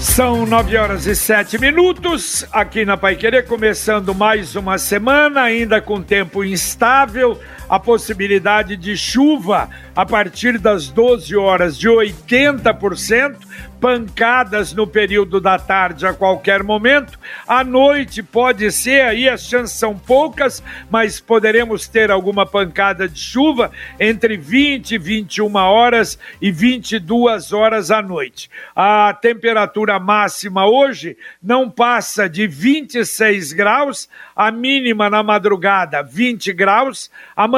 São nove horas e sete minutos aqui na Pai Querer, começando mais uma semana, ainda com tempo instável, a possibilidade de chuva a partir das 12 horas de 80%, pancadas no período da tarde a qualquer momento. À noite pode ser, aí as chances são poucas, mas poderemos ter alguma pancada de chuva entre 20 e 21 horas e 22 horas à noite. A temperatura máxima hoje não passa de 26 graus, a mínima na madrugada 20 graus, amanhã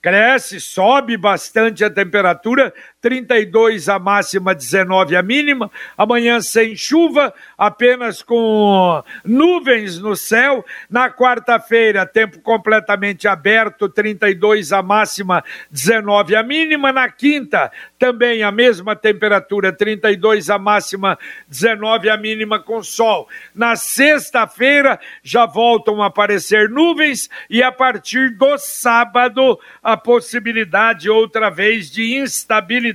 cresce, sobe bastante a temperatura, 32 a máxima, 19 a mínima. Amanhã sem chuva, apenas com nuvens no céu. Na quarta-feira, tempo completamente aberto, 32 a máxima, 19 a mínima. Na quinta, também a mesma temperatura, 32 a máxima, 19 a mínima com sol. Na sexta-feira, já voltam a aparecer nuvens e a partir do sábado, a possibilidade outra vez de instabilidade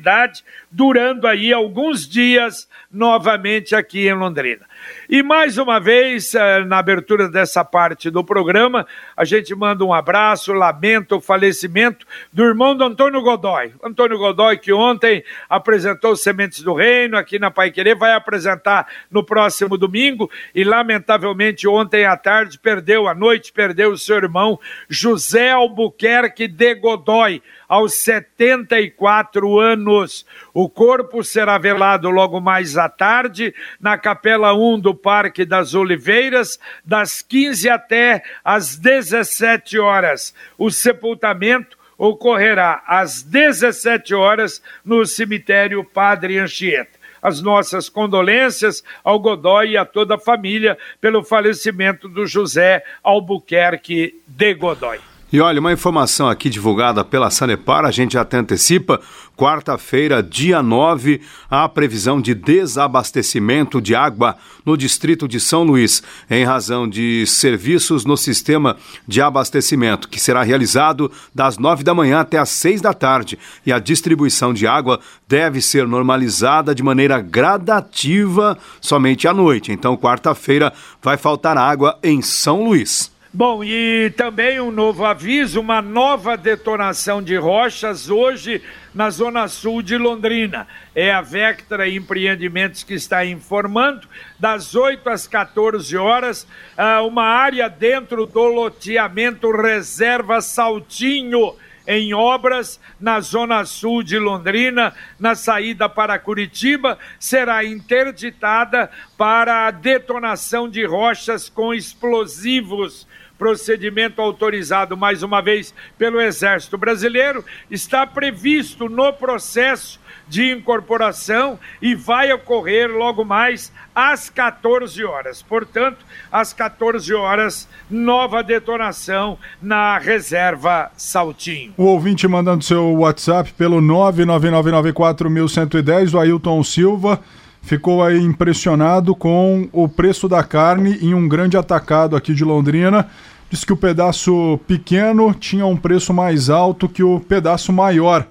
durando aí alguns dias novamente aqui em Londrina. E mais uma vez, eh, na abertura dessa parte do programa, a gente manda um abraço, lamenta o falecimento do irmão do Antônio Godoy. Antônio Godoy, que ontem apresentou Sementes do Reino aqui na Pai Querer, vai apresentar no próximo domingo e, lamentavelmente, ontem à tarde perdeu, à noite, perdeu o seu irmão José Albuquerque de Godoy aos 74 anos. O corpo será velado logo mais à tarde na Capela 1 do Parque das Oliveiras, das 15 até às 17 horas. O sepultamento ocorrerá às 17 horas no cemitério Padre Anchieta as nossas condolências ao Godoy e a toda a família pelo falecimento do José Albuquerque de Godoy. E olha, uma informação aqui divulgada pela Sanepar, a gente até antecipa, quarta-feira, dia 9, a previsão de desabastecimento de água no distrito de São Luís, em razão de serviços no sistema de abastecimento, que será realizado das 9 da manhã até às 6 da tarde. E a distribuição de água deve ser normalizada de maneira gradativa somente à noite. Então, quarta-feira, vai faltar água em São Luís. Bom, e também um novo aviso, uma nova detonação de rochas hoje na zona sul de Londrina. É a Vectra Empreendimentos que está informando, das 8 às 14 horas, ah, uma área dentro do loteamento Reserva Saltinho em obras na zona sul de Londrina, na saída para Curitiba, será interditada para a detonação de rochas com explosivos procedimento autorizado mais uma vez pelo Exército Brasileiro, está previsto no processo de incorporação e vai ocorrer logo mais às 14 horas. Portanto, às 14 horas, nova detonação na reserva Saltinho. O ouvinte mandando seu WhatsApp pelo 99994110, o Ailton Silva ficou aí impressionado com o preço da carne em um grande atacado aqui de Londrina. Diz que o pedaço pequeno tinha um preço mais alto que o pedaço maior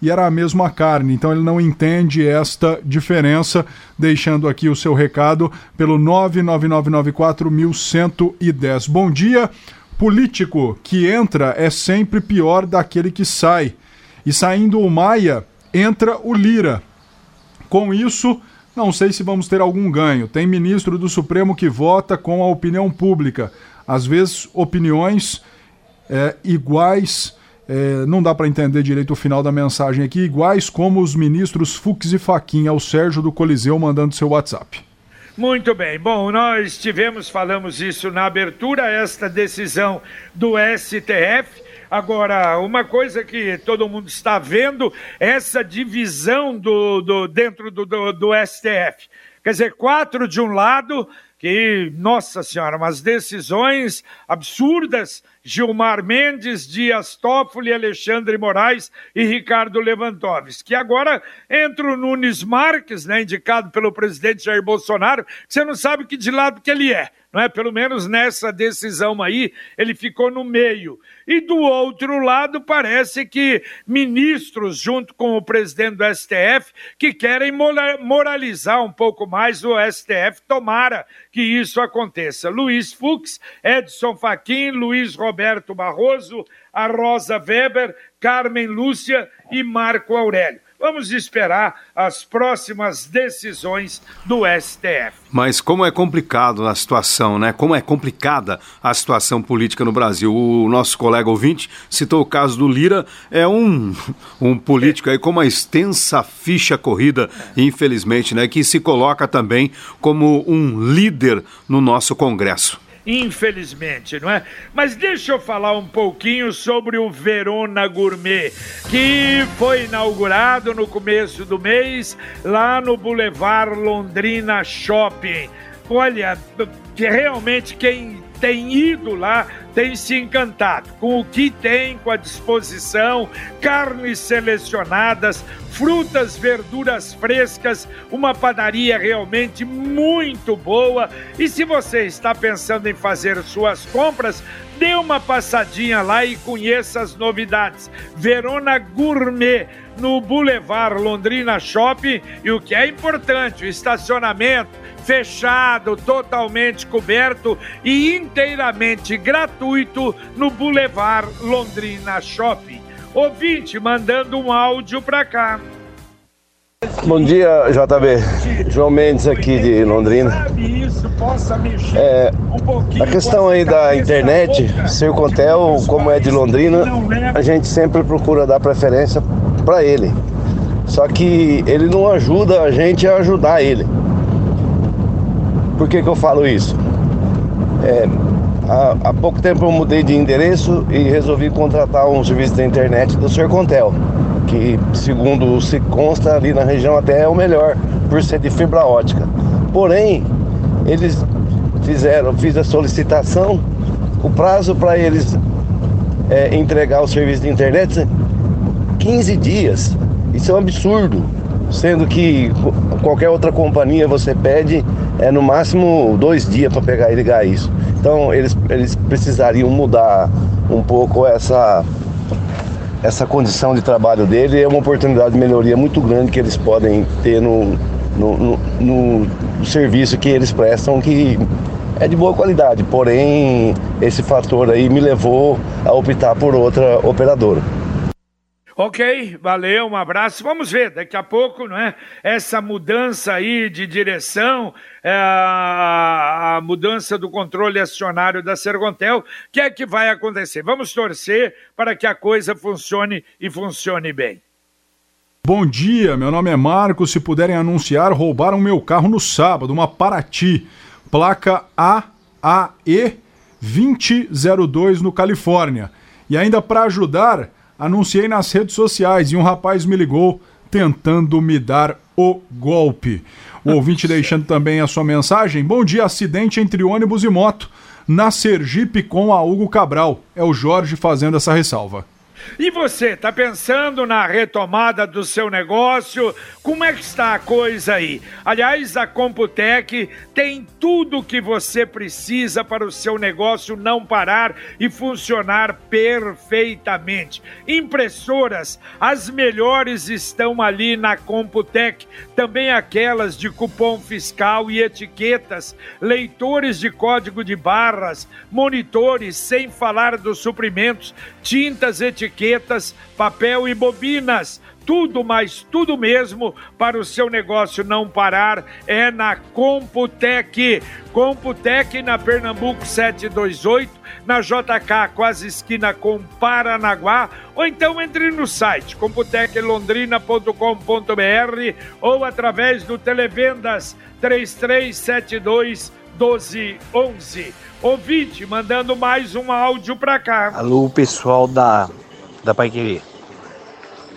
e era a mesma carne. Então ele não entende esta diferença, deixando aqui o seu recado pelo 99994110. Bom dia. Político que entra é sempre pior daquele que sai. E saindo o Maia, entra o Lira. Com isso, não sei se vamos ter algum ganho. Tem ministro do Supremo que vota com a opinião pública às vezes opiniões é, iguais, é, não dá para entender direito o final da mensagem aqui, iguais como os ministros Fux e Faquinha, o Sérgio do Coliseu mandando seu WhatsApp. Muito bem. Bom, nós tivemos, falamos isso na abertura, esta decisão do STF. Agora, uma coisa que todo mundo está vendo, essa divisão do, do dentro do, do, do STF. Quer dizer, quatro de um lado, que, nossa senhora, umas decisões absurdas. Gilmar Mendes, Dias Toffoli, Alexandre Moraes e Ricardo Lewandowski. Que agora entra o Nunes Marques, né, indicado pelo presidente Jair Bolsonaro, que você não sabe que de lado que ele é não é? Pelo menos nessa decisão aí, ele ficou no meio. E do outro lado, parece que ministros, junto com o presidente do STF, que querem moralizar um pouco mais o STF, tomara que isso aconteça. Luiz Fux, Edson Fachin, Luiz Roberto Barroso, a Rosa Weber, Carmen Lúcia e Marco Aurélio. Vamos esperar as próximas decisões do STF. Mas como é complicado a situação, né? Como é complicada a situação política no Brasil. O nosso colega ouvinte citou o caso do Lira, é um, um político aí com uma extensa ficha corrida, infelizmente, né? Que se coloca também como um líder no nosso Congresso infelizmente, não é? Mas deixa eu falar um pouquinho sobre o Verona Gourmet, que foi inaugurado no começo do mês lá no Boulevard Londrina Shopping. Olha, que realmente quem tem ido lá tem se encantado com o que tem, com a disposição, carnes selecionadas, frutas, verduras frescas, uma padaria realmente muito boa. E se você está pensando em fazer suas compras, dê uma passadinha lá e conheça as novidades. Verona Gourmet no Boulevard Londrina Shopping e o que é importante, o estacionamento fechado, totalmente coberto e inteiramente gratuito no Boulevard Londrina Shopping. Ouvinte mandando um áudio para cá. Bom dia, JB. João Mendes aqui de Londrina. É, a questão aí da internet, Circontel, como é de Londrina, a gente sempre procura dar preferência para ele. Só que ele não ajuda a gente a ajudar ele. Por que, que eu falo isso? É, há, há, pouco tempo eu mudei de endereço e resolvi contratar um serviço da internet do Sercontel, que segundo se consta ali na região até é o melhor, por ser de fibra ótica. Porém, eles fizeram, fiz a solicitação, o prazo para eles é, entregar o serviço de internet 15 dias. Isso é um absurdo sendo que qualquer outra companhia você pede é no máximo dois dias para pegar e ligar isso. Então eles, eles precisariam mudar um pouco essa, essa condição de trabalho dele. É uma oportunidade de melhoria muito grande que eles podem ter no, no, no, no serviço que eles prestam, que é de boa qualidade. Porém, esse fator aí me levou a optar por outra operadora. Ok, valeu, um abraço. Vamos ver daqui a pouco, não é? Essa mudança aí de direção, é, a, mudança do controle acionário da Sergontel, que é que vai acontecer? Vamos torcer para que a coisa funcione e funcione bem. Bom dia, meu nome é Marcos. Se puderem anunciar, roubaram meu carro no sábado, uma Paraty, placa AAE 2002 no Califórnia. E ainda para ajudar Anunciei nas redes sociais e um rapaz me ligou tentando me dar o golpe. O ouvinte deixando também a sua mensagem. Bom dia, acidente entre ônibus e moto na Sergipe com a Hugo Cabral. É o Jorge fazendo essa ressalva. E você, está pensando na retomada do seu negócio? Como é que está a coisa aí? Aliás, a Computec tem tudo o que você precisa para o seu negócio não parar e funcionar perfeitamente. Impressoras, as melhores estão ali na Computec, também aquelas de cupom fiscal e etiquetas, leitores de código de barras, monitores, sem falar dos suprimentos, tintas, etiquetas, papel e bobinas. Tudo, mas tudo mesmo para o seu negócio não parar é na Computec. Computec na Pernambuco 728, na JK, quase esquina com Paranaguá, ou então entre no site computeclondrina.com.br ou através do Televendas 3372 1211. Ouvinte, mandando mais um áudio para cá. Alô, pessoal da, da Pai Querer.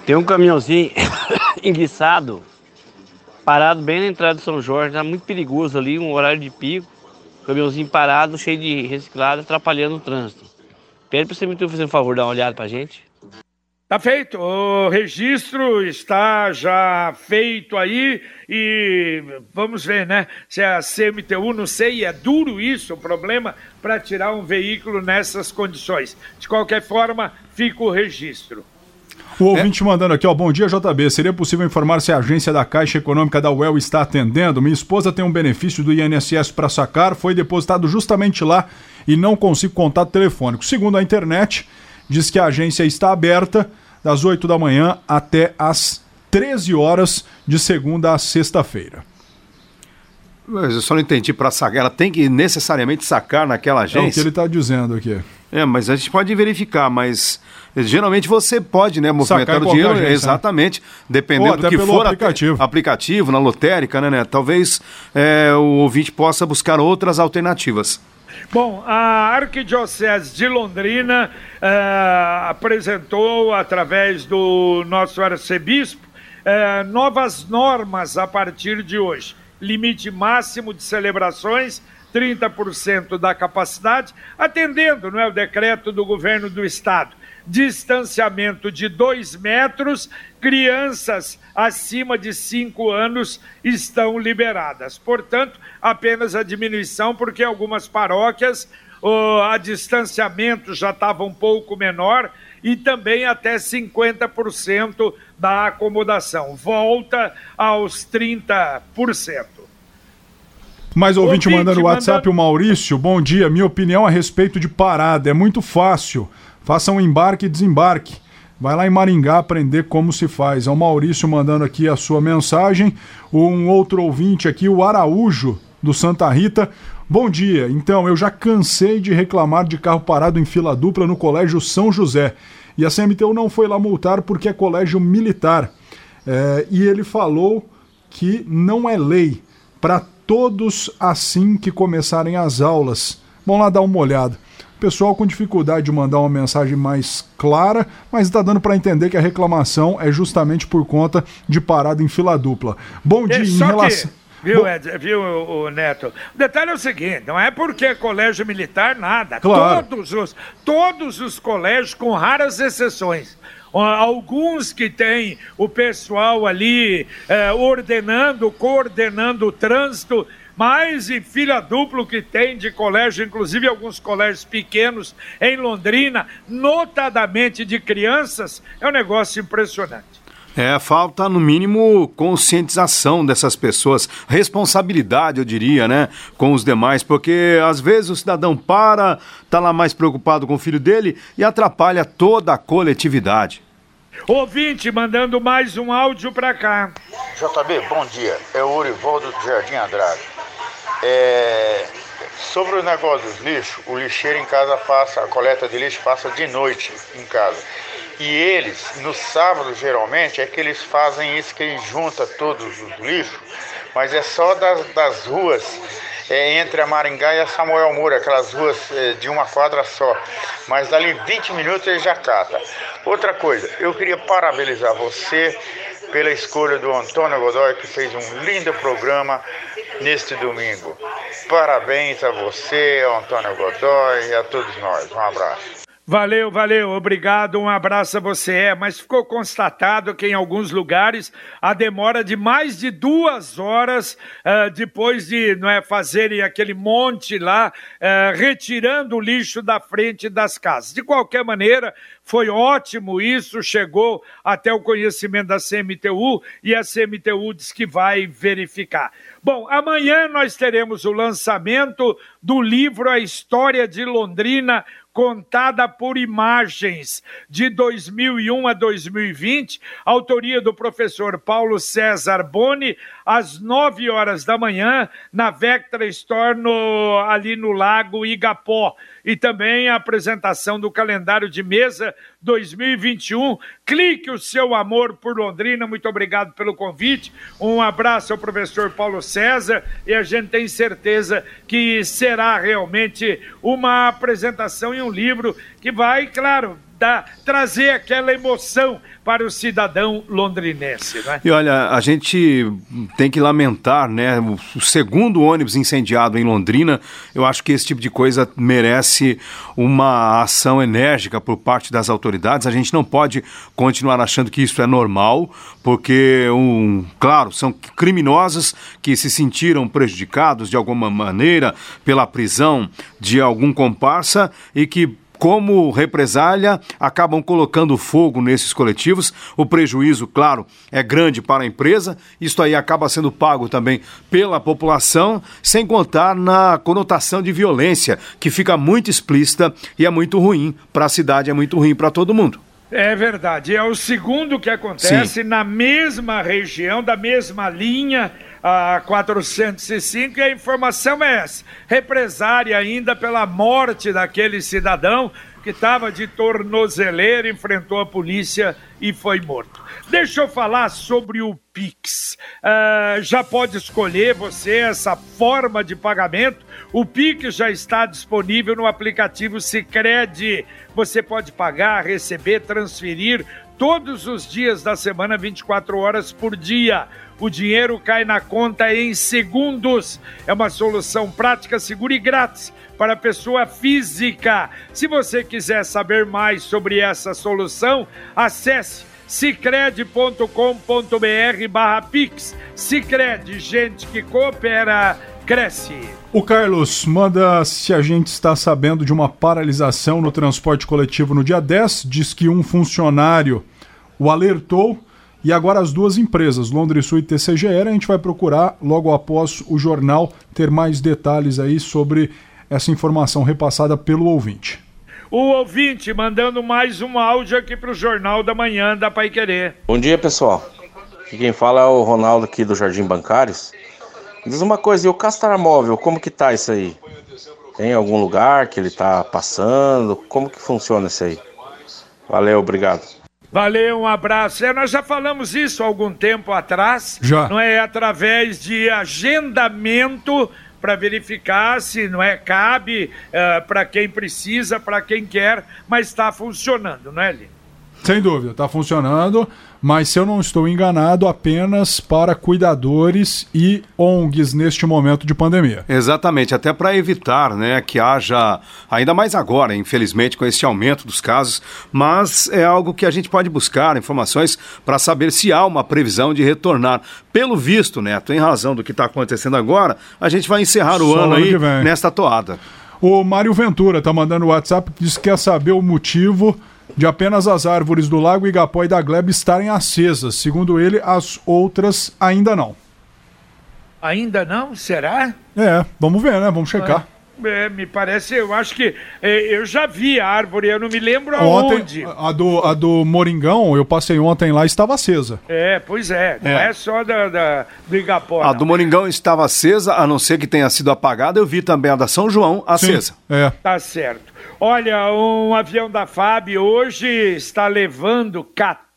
Tem um caminhãozinho enguiçado parado bem na entrada de São Jorge, tá muito perigoso ali, um horário de pico, caminhãozinho parado, cheio de reciclado, atrapalhando o trânsito. Pede para você me fazer um favor, dar uma olhada pra gente. Tá feito, o registro está já feito aí e vamos ver, né? Se a CMTU, não sei, é duro isso, o problema para tirar um veículo nessas condições. De qualquer forma, fica o registro. O ouvinte é. mandando aqui, ó, bom dia JB, seria possível informar se a agência da Caixa Econômica da UEL está atendendo? Minha esposa tem um benefício do INSS para sacar, foi depositado justamente lá e não consigo contato telefônico. Segundo a internet, diz que a agência está aberta das 8 da manhã até as 13 horas de segunda a sexta-feira. Mas eu só não entendi para sacar. Ela tem que necessariamente sacar naquela agência? É o que ele está dizendo aqui. É, mas a gente pode verificar, mas geralmente você pode, né, movimentar o dinheiro, agência, né? exatamente, né? dependendo do que for aplicativo. aplicativo, na lotérica, né, né? Talvez é, o ouvinte possa buscar outras alternativas. Bom, a Arquidiocese de Londrina uh, apresentou, através do nosso arcebispo, uh, novas normas a partir de hoje. Limite máximo de celebrações 30% da capacidade, atendendo não é, o decreto do governo do estado distanciamento de dois metros, crianças acima de cinco anos estão liberadas. Portanto, apenas a diminuição, porque algumas paróquias o a distanciamento já estava um pouco menor e também até 50% da acomodação. Volta aos 30%. Mais ouvinte, ouvinte mandando o WhatsApp, o Maurício. Bom dia. Minha opinião a respeito de parada. É muito fácil. Faça um embarque e desembarque. Vai lá em Maringá aprender como se faz. É o Maurício mandando aqui a sua mensagem. Um outro ouvinte aqui, o Araújo, do Santa Rita. Bom dia. Então, eu já cansei de reclamar de carro parado em fila dupla no Colégio São José. E a CMTU não foi lá multar porque é colégio militar. É, e ele falou que não é lei para todos assim que começarem as aulas. Vamos lá dar uma olhada pessoal com dificuldade de mandar uma mensagem mais clara, mas está dando para entender que a reclamação é justamente por conta de parada em fila dupla. Bom dia, em relação. Que... Viu, Ed, viu, o, Neto? O detalhe é o seguinte: não é porque é colégio militar, nada. Claro. Todos os, todos os colégios, com raras exceções. Alguns que têm o pessoal ali eh, ordenando, coordenando o trânsito, mas em filha duplo que tem de colégio, inclusive alguns colégios pequenos em Londrina, notadamente de crianças, é um negócio impressionante. É, falta no mínimo conscientização dessas pessoas, responsabilidade, eu diria, né, com os demais, porque às vezes o cidadão para, tá lá mais preocupado com o filho dele e atrapalha toda a coletividade. Ouvinte mandando mais um áudio para cá. JB, bom dia. É o Urivaldo do Jardim Andrade. É, sobre o negócio dos lixos, o lixeiro em casa passa, a coleta de lixo passa de noite em casa. E eles, no sábado, geralmente, é que eles fazem isso, que eles juntam todos os lixos, mas é só das, das ruas é, entre a Maringá e a Samuel Moura, aquelas ruas é, de uma quadra só. Mas dali 20 minutos ele já cata. Outra coisa, eu queria parabenizar você pela escolha do Antônio Godoy, que fez um lindo programa neste domingo. Parabéns a você, Antônio Godoy e a todos nós. Um abraço. Valeu, valeu, obrigado, um abraço a você. É, mas ficou constatado que em alguns lugares a demora de mais de duas horas uh, depois de não é, fazerem aquele monte lá, uh, retirando o lixo da frente das casas. De qualquer maneira, foi ótimo isso, chegou até o conhecimento da CMTU e a CMTU diz que vai verificar. Bom, amanhã nós teremos o lançamento do livro A História de Londrina contada por imagens de 2001 a 2020, autoria do professor Paulo César Boni, às 9 horas da manhã, na Vectra Store, no, ali no Lago Igapó. E também a apresentação do calendário de mesa 2021. Clique o seu amor por Londrina. Muito obrigado pelo convite. Um abraço ao professor Paulo César e a gente tem certeza que será realmente uma apresentação e um livro que vai, claro, trazer aquela emoção para o cidadão londrinense. Né? E olha, a gente tem que lamentar, né? O segundo ônibus incendiado em Londrina, eu acho que esse tipo de coisa merece uma ação enérgica por parte das autoridades. A gente não pode continuar achando que isso é normal, porque, um, claro, são criminosos que se sentiram prejudicados de alguma maneira pela prisão de algum comparsa e que como represália, acabam colocando fogo nesses coletivos. O prejuízo, claro, é grande para a empresa. Isso aí acaba sendo pago também pela população, sem contar na conotação de violência, que fica muito explícita e é muito ruim para a cidade, é muito ruim para todo mundo. É verdade. É o segundo que acontece Sim. na mesma região, da mesma linha, a 405, e a informação é essa: represária ainda pela morte daquele cidadão que estava de tornozeleira, enfrentou a polícia e foi morto. Deixa eu falar sobre o Pix. Uh, já pode escolher você essa forma de pagamento. O Pix já está disponível no aplicativo Sicredi. Você pode pagar, receber, transferir todos os dias da semana, 24 horas por dia. O dinheiro cai na conta em segundos. É uma solução prática, segura e grátis para a pessoa física. Se você quiser saber mais sobre essa solução, acesse cicred.com.br barra Pix. Cicred, gente que coopera, cresce. O Carlos manda se a gente está sabendo de uma paralisação no transporte coletivo no dia 10. Diz que um funcionário o alertou e agora as duas empresas, Londres Sul e TCGR, a gente vai procurar logo após o jornal ter mais detalhes aí sobre essa informação repassada pelo ouvinte. O ouvinte mandando mais um áudio aqui para o Jornal da Manhã da Pai Querer. Bom dia, pessoal. Aqui quem fala é o Ronaldo aqui do Jardim Bancários. Diz uma coisa, e o Castramóvel, como que tá isso aí? Tem algum lugar que ele tá passando? Como que funciona isso aí? Valeu, obrigado. Valeu, um abraço. É, nós já falamos isso há algum tempo atrás. Já. Não é através de agendamento para verificar se não é cabe uh, eh, para quem precisa, para quem quer, mas está funcionando, não é, Lino? Sem dúvida, está funcionando mas se eu não estou enganado, apenas para cuidadores e ONGs neste momento de pandemia. Exatamente, até para evitar né, que haja, ainda mais agora, infelizmente, com esse aumento dos casos, mas é algo que a gente pode buscar informações para saber se há uma previsão de retornar. Pelo visto, Neto, em razão do que está acontecendo agora, a gente vai encerrar o Só ano aí nesta toada. O Mário Ventura está mandando o WhatsApp diz que quer saber o motivo de apenas as árvores do Lago Igapó e da Glebe estarem acesas. Segundo ele, as outras ainda não. Ainda não? Será? É, vamos ver, né? Vamos checar. É, me parece, eu acho que é, eu já vi a árvore, eu não me lembro aonde. Ontem, a do, a do Moringão, eu passei ontem lá estava acesa. É, pois é, não é, é só da, da, do Igapó. A não. do Moringão estava acesa, a não ser que tenha sido apagada, eu vi também a da São João acesa. Sim, é. Tá certo. Olha, um avião da FAB hoje está levando 14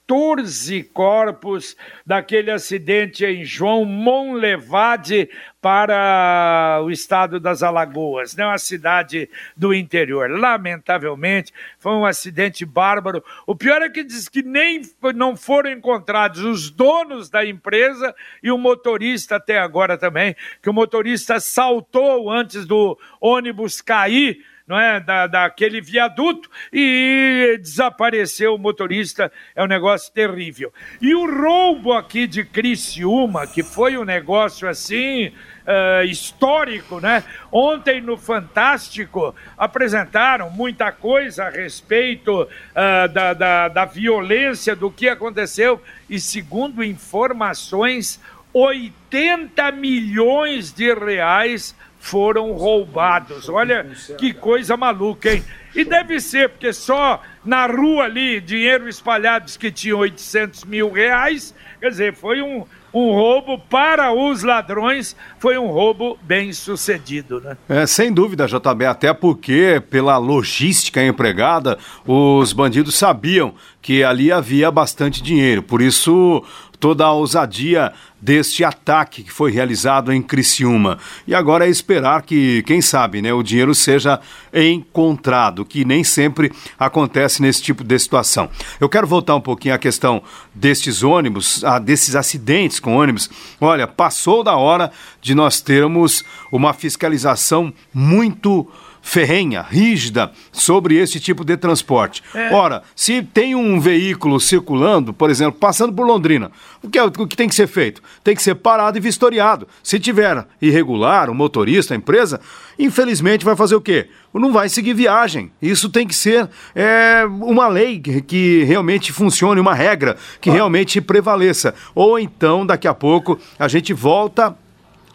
corpos daquele acidente em João Monlevade para o estado das Alagoas, né? uma cidade do interior. Lamentavelmente, foi um acidente bárbaro. O pior é que diz que nem não foram encontrados os donos da empresa e o motorista até agora também, que o motorista saltou antes do ônibus cair não é, da, daquele viaduto e desapareceu o motorista. É um negócio terrível. E o roubo aqui de Criciúma, que foi um negócio assim. Uh, histórico, né? Ontem no Fantástico apresentaram muita coisa a respeito uh, da, da, da violência, do que aconteceu, e segundo informações, 80 milhões de reais foram roubados. Olha que coisa maluca, hein? E deve ser, porque só na rua ali, dinheiro espalhado, que tinha 800 mil reais. Quer dizer, foi um, um roubo para os ladrões, foi um roubo bem sucedido, né? É, sem dúvida, JB, até porque pela logística empregada, os bandidos sabiam que ali havia bastante dinheiro, por isso toda a ousadia deste ataque que foi realizado em Criciúma. E agora é esperar que, quem sabe, né, o dinheiro seja encontrado, que nem sempre acontece nesse tipo de situação. Eu quero voltar um pouquinho à questão destes ônibus, a, desses acidentes com ônibus. Olha, passou da hora de nós termos uma fiscalização muito ferrenha, rígida sobre esse tipo de transporte. É. Ora, se tem um veículo circulando, por exemplo, passando por Londrina, o que, é, o que tem que ser feito? Tem que ser parado e vistoriado. Se tiver irregular, o motorista, a empresa, infelizmente vai fazer o quê? Não vai seguir viagem. Isso tem que ser é, uma lei que realmente funcione, uma regra que ah. realmente prevaleça. Ou então, daqui a pouco, a gente volta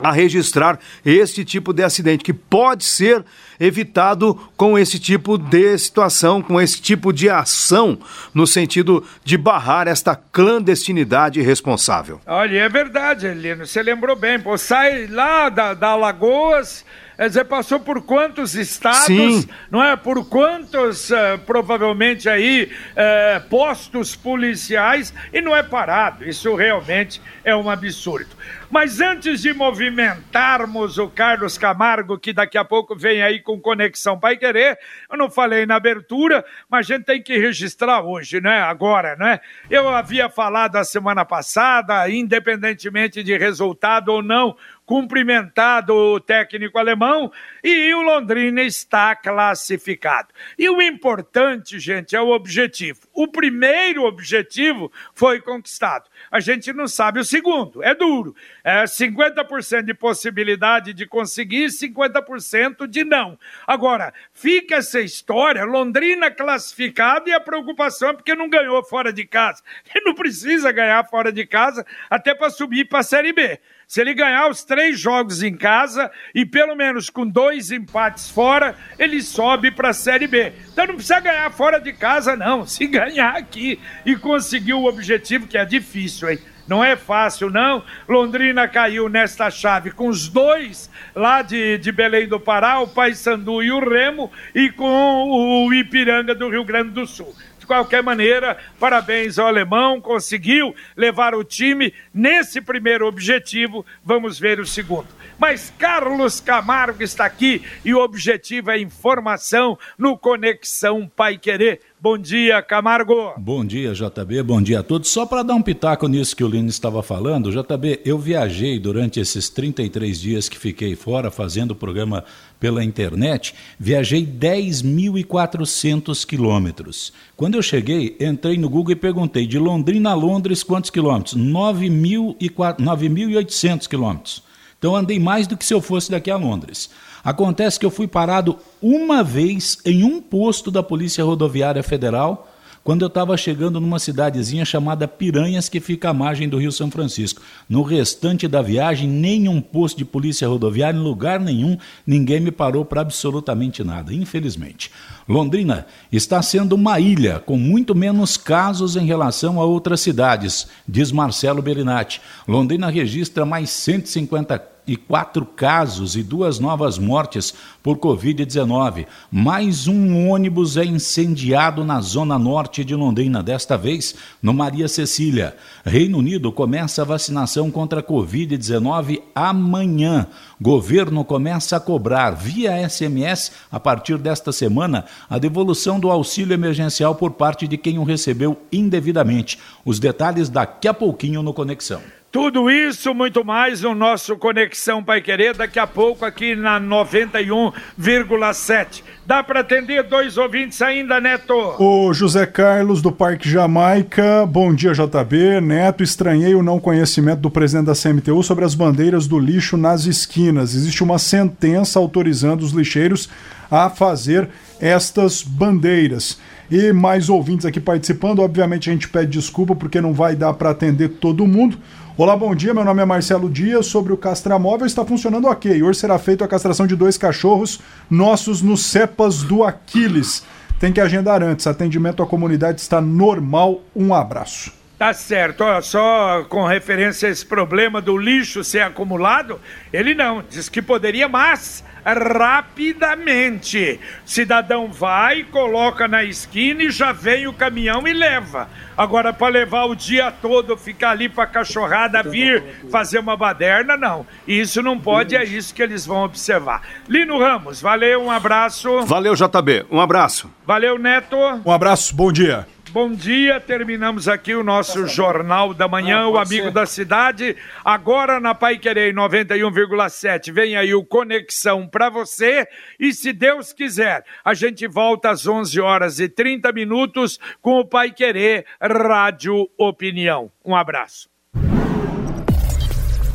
a registrar este tipo de acidente, que pode ser evitado com esse tipo de situação, com esse tipo de ação, no sentido de barrar esta clandestinidade irresponsável. Olha, é verdade, Elino, você lembrou bem, pô, sai lá da, da Lagoas Quer dizer, passou por quantos estados, Sim. não é? Por quantos, uh, provavelmente aí, uh, postos policiais e não é parado. Isso realmente é um absurdo. Mas antes de movimentarmos o Carlos Camargo, que daqui a pouco vem aí com Conexão Pai Querer, eu não falei na abertura, mas a gente tem que registrar hoje, né? Agora, né? Eu havia falado a semana passada, independentemente de resultado ou não, cumprimentado o técnico alemão e o Londrina está classificado. E o importante, gente, é o objetivo. O primeiro objetivo foi conquistado. A gente não sabe o segundo, é duro. É 50% de possibilidade de conseguir, 50% de não. Agora, fica essa história, Londrina classificado e a preocupação é porque não ganhou fora de casa. Ele não precisa ganhar fora de casa até para subir para a Série B. Se ele ganhar os três jogos em casa e pelo menos com dois empates fora, ele sobe para a Série B. Então não precisa ganhar fora de casa, não. Se ganhar aqui e conseguir o objetivo, que é difícil, hein? Não é fácil, não. Londrina caiu nesta chave com os dois lá de, de Belém do Pará, o Paysandu e o Remo, e com o Ipiranga do Rio Grande do Sul qualquer maneira, parabéns ao alemão, conseguiu levar o time nesse primeiro objetivo. Vamos ver o segundo. Mas Carlos Camargo está aqui e o objetivo é informação no Conexão Pai Querer. Bom dia, Camargo. Bom dia, JB. Bom dia a todos. Só para dar um pitaco nisso que o Lino estava falando, JB, eu viajei durante esses 33 dias que fiquei fora fazendo o programa pela internet, viajei 10.400 quilômetros. Quando eu cheguei, entrei no Google e perguntei de Londrina a Londres quantos quilômetros? 9.800 quilômetros. Então andei mais do que se eu fosse daqui a Londres. Acontece que eu fui parado uma vez em um posto da Polícia Rodoviária Federal quando eu estava chegando numa cidadezinha chamada Piranhas, que fica à margem do Rio São Francisco. No restante da viagem, nenhum posto de polícia rodoviária, em lugar nenhum, ninguém me parou para absolutamente nada, infelizmente. Londrina está sendo uma ilha, com muito menos casos em relação a outras cidades, diz Marcelo Bellinati. Londrina registra mais 150 e quatro casos e duas novas mortes por Covid-19. Mais um ônibus é incendiado na zona norte de Londrina, desta vez no Maria Cecília. Reino Unido começa a vacinação contra a Covid-19 amanhã. Governo começa a cobrar via SMS, a partir desta semana, a devolução do auxílio emergencial por parte de quem o recebeu indevidamente. Os detalhes daqui a pouquinho no Conexão. Tudo isso, muito mais no nosso Conexão Pai Querer, daqui a pouco aqui na 91,7. Dá para atender dois ouvintes ainda, Neto? O José Carlos do Parque Jamaica. Bom dia, JB. Neto, estranhei o não conhecimento do presidente da CMTU sobre as bandeiras do lixo nas esquinas. Existe uma sentença autorizando os lixeiros a fazer estas bandeiras. E mais ouvintes aqui participando. Obviamente a gente pede desculpa porque não vai dar para atender todo mundo. Olá, bom dia. Meu nome é Marcelo Dias. Sobre o castramóvel, está funcionando ok. Hoje será feita a castração de dois cachorros nossos nos cepas do Aquiles. Tem que agendar antes. Atendimento à comunidade está normal. Um abraço. Tá certo, Olha, só com referência a esse problema do lixo ser acumulado, ele não, diz que poderia, mas rapidamente. Cidadão vai, coloca na esquina e já vem o caminhão e leva. Agora, para levar o dia todo, ficar ali para a cachorrada vir fazer uma baderna, não. Isso não pode, é isso que eles vão observar. Lino Ramos, valeu, um abraço. Valeu, JB, um abraço. Valeu, Neto. Um abraço, bom dia. Bom dia, terminamos aqui o nosso Jornal da Manhã, o Amigo da Cidade. Agora na Pai Querer 91,7. Vem aí o Conexão para você. E se Deus quiser, a gente volta às 11 horas e 30 minutos com o Pai Querer Rádio Opinião. Um abraço.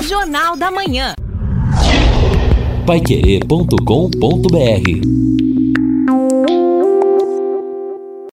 Jornal da Manhã. Paiquerê.com.br